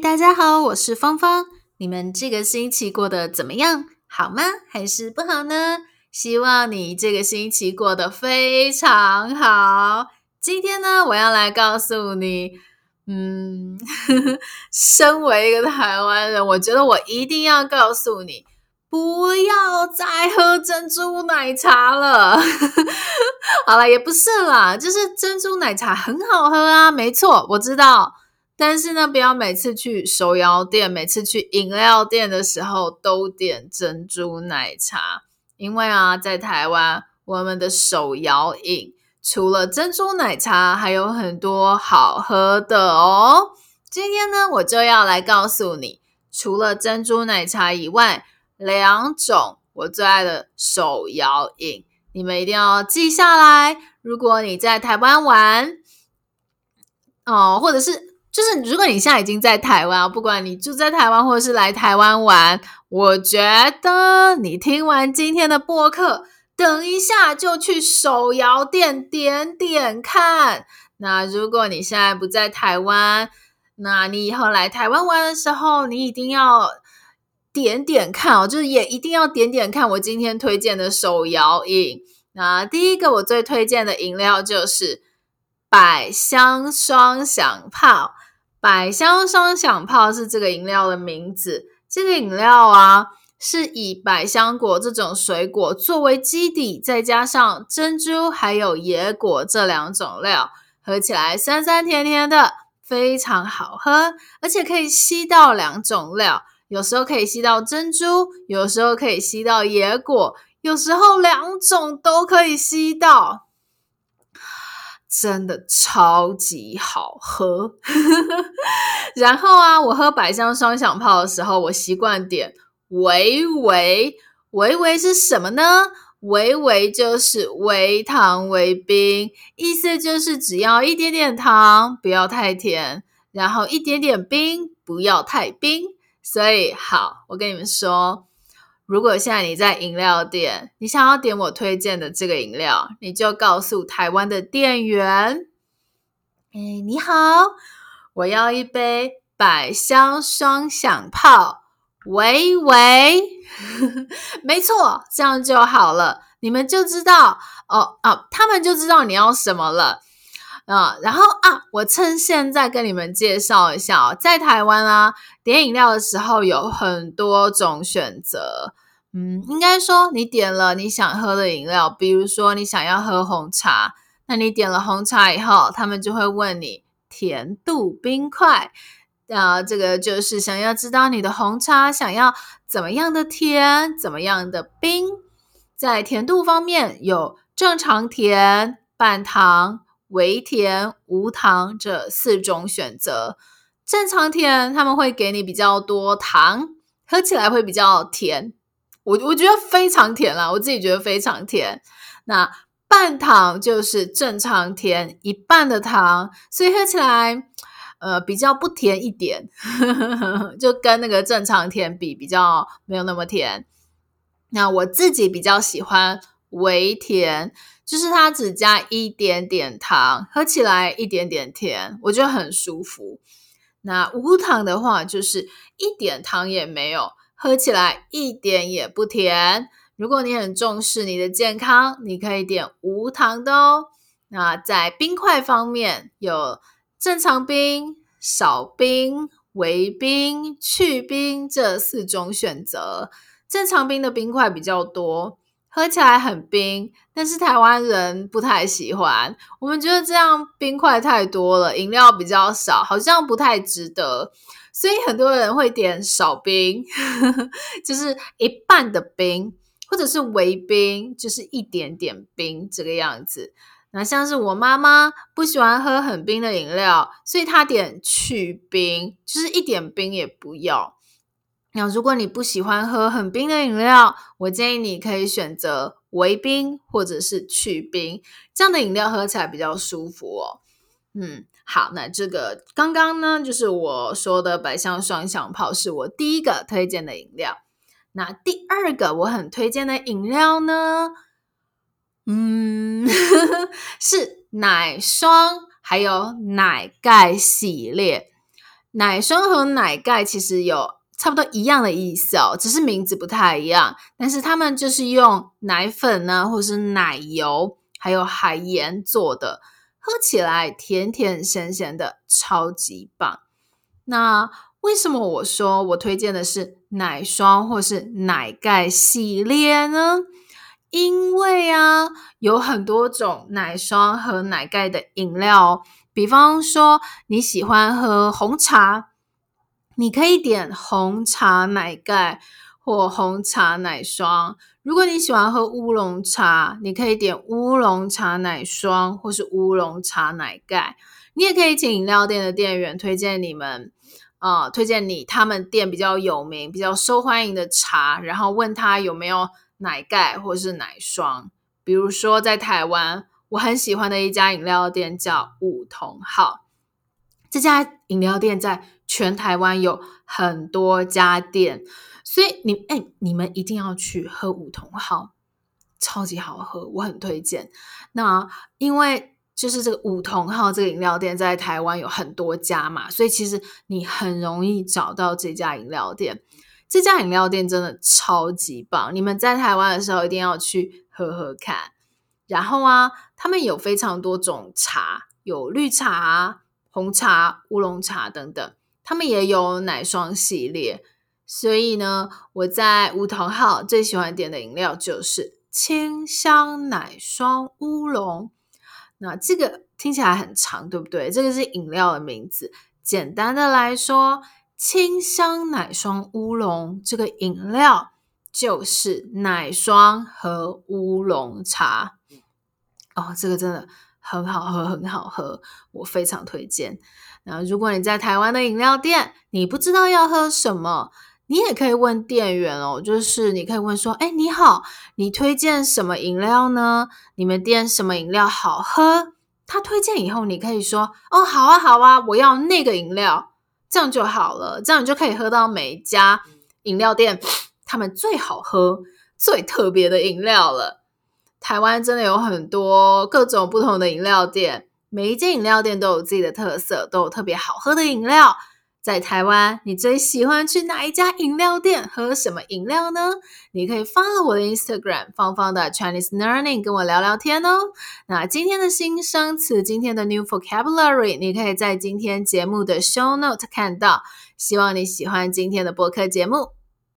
大家好，我是芳芳。你们这个星期过得怎么样？好吗？还是不好呢？希望你这个星期过得非常好。今天呢，我要来告诉你，嗯，身为一个台湾人，我觉得我一定要告诉你，不要再喝珍珠奶茶了。好了，也不是啦，就是珍珠奶茶很好喝啊，没错，我知道。但是呢，不要每次去手摇店、每次去饮料店的时候都点珍珠奶茶，因为啊，在台湾我们的手摇饮除了珍珠奶茶，还有很多好喝的哦。今天呢，我就要来告诉你，除了珍珠奶茶以外，两种我最爱的手摇饮，你们一定要记下来。如果你在台湾玩，哦，或者是。就是如果你现在已经在台湾，不管你住在台湾或者是来台湾玩，我觉得你听完今天的播客，等一下就去手摇店点点看。那如果你现在不在台湾，那你以后来台湾玩的时候，你一定要点点看哦，就是也一定要点点看我今天推荐的手摇饮。那第一个我最推荐的饮料就是百香双响炮。百香双响炮是这个饮料的名字。这个饮料啊，是以百香果这种水果作为基底，再加上珍珠还有野果这两种料，喝起来酸酸甜甜的，非常好喝。而且可以吸到两种料，有时候可以吸到珍珠，有时候可以吸到野果，有时候两种都可以吸到。真的超级好喝，然后啊，我喝百香双响炮的时候，我习惯点微微，微微是什么呢？微微就是微糖微冰，意思就是只要一点点糖，不要太甜，然后一点点冰，不要太冰。所以好，我跟你们说。如果现在你在饮料店，你想要点我推荐的这个饮料，你就告诉台湾的店员：“哎，你好，我要一杯百香双响炮，喂喂，没错，这样就好了，你们就知道哦哦，他们就知道你要什么了。啊、然后啊，我趁现在跟你们介绍一下哦，在台湾啊。”点饮料的时候有很多种选择，嗯，应该说你点了你想喝的饮料，比如说你想要喝红茶，那你点了红茶以后，他们就会问你甜度冰块，啊，这个就是想要知道你的红茶想要怎么样的甜，怎么样的冰。在甜度方面有正常甜、半糖、微甜、无糖这四种选择。正常甜，他们会给你比较多糖，喝起来会比较甜。我我觉得非常甜啦，我自己觉得非常甜。那半糖就是正常甜，一半的糖，所以喝起来呃比较不甜一点，就跟那个正常甜比，比较没有那么甜。那我自己比较喜欢微甜，就是它只加一点点糖，喝起来一点点甜，我觉得很舒服。那无糖的话，就是一点糖也没有，喝起来一点也不甜。如果你很重视你的健康，你可以点无糖的哦。那在冰块方面，有正常冰、少冰、微冰、去冰这四种选择。正常冰的冰块比较多。喝起来很冰，但是台湾人不太喜欢。我们觉得这样冰块太多了，饮料比较少，好像不太值得。所以很多人会点少冰，就是一半的冰，或者是微冰，就是一点点冰这个样子。那像是我妈妈不喜欢喝很冰的饮料，所以她点去冰，就是一点冰也不要。那如果你不喜欢喝很冰的饮料，我建议你可以选择微冰或者是去冰，这样的饮料喝起来比较舒服哦。嗯，好，那这个刚刚呢，就是我说的百香双响炮是我第一个推荐的饮料。那第二个我很推荐的饮料呢，嗯，是奶霜还有奶盖系列。奶霜和奶盖其实有差不多一样的意思哦，只是名字不太一样。但是他们就是用奶粉呢，或是奶油，还有海盐做的，喝起来甜甜咸咸的，超级棒。那为什么我说我推荐的是奶霜或是奶盖系列呢？因为啊，有很多种奶霜和奶盖的饮料，比方说你喜欢喝红茶，你可以点红茶奶盖或红茶奶霜；如果你喜欢喝乌龙茶，你可以点乌龙茶奶霜或是乌龙茶奶盖。你也可以请饮料店的店员推荐你们，呃，推荐你他们店比较有名、比较受欢迎的茶，然后问他有没有。奶盖或是奶霜，比如说在台湾，我很喜欢的一家饮料店叫五桐号。这家饮料店在全台湾有很多家店，所以你哎，你们一定要去喝五桐号，超级好喝，我很推荐。那因为就是这个五桐号这个饮料店在台湾有很多家嘛，所以其实你很容易找到这家饮料店。这家饮料店真的超级棒，你们在台湾的时候一定要去喝喝看。然后啊，他们有非常多种茶，有绿茶、红茶、乌龙茶等等。他们也有奶霜系列，所以呢，我在梧桐号最喜欢点的饮料就是清香奶霜乌龙。那这个听起来很长，对不对？这个是饮料的名字。简单的来说。清香奶霜乌龙这个饮料就是奶霜和乌龙茶哦，这个真的很好喝，很好喝，我非常推荐。那如果你在台湾的饮料店，你不知道要喝什么，你也可以问店员哦，就是你可以问说：“哎，你好，你推荐什么饮料呢？你们店什么饮料好喝？”他推荐以后，你可以说：“哦，好啊，好啊，我要那个饮料。”这样就好了，这样你就可以喝到每一家饮料店他们最好喝、最特别的饮料了。台湾真的有很多各种不同的饮料店，每一间饮料店都有自己的特色，都有特别好喝的饮料。在台湾，你最喜欢去哪一家饮料店喝什么饮料呢？你可以 follow 我的 Instagram 芳芳的 Chinese Learning 跟我聊聊天哦。那今天的新生词，今天的 New Vocabulary，你可以在今天节目的 Show Note 看到。希望你喜欢今天的播客节目。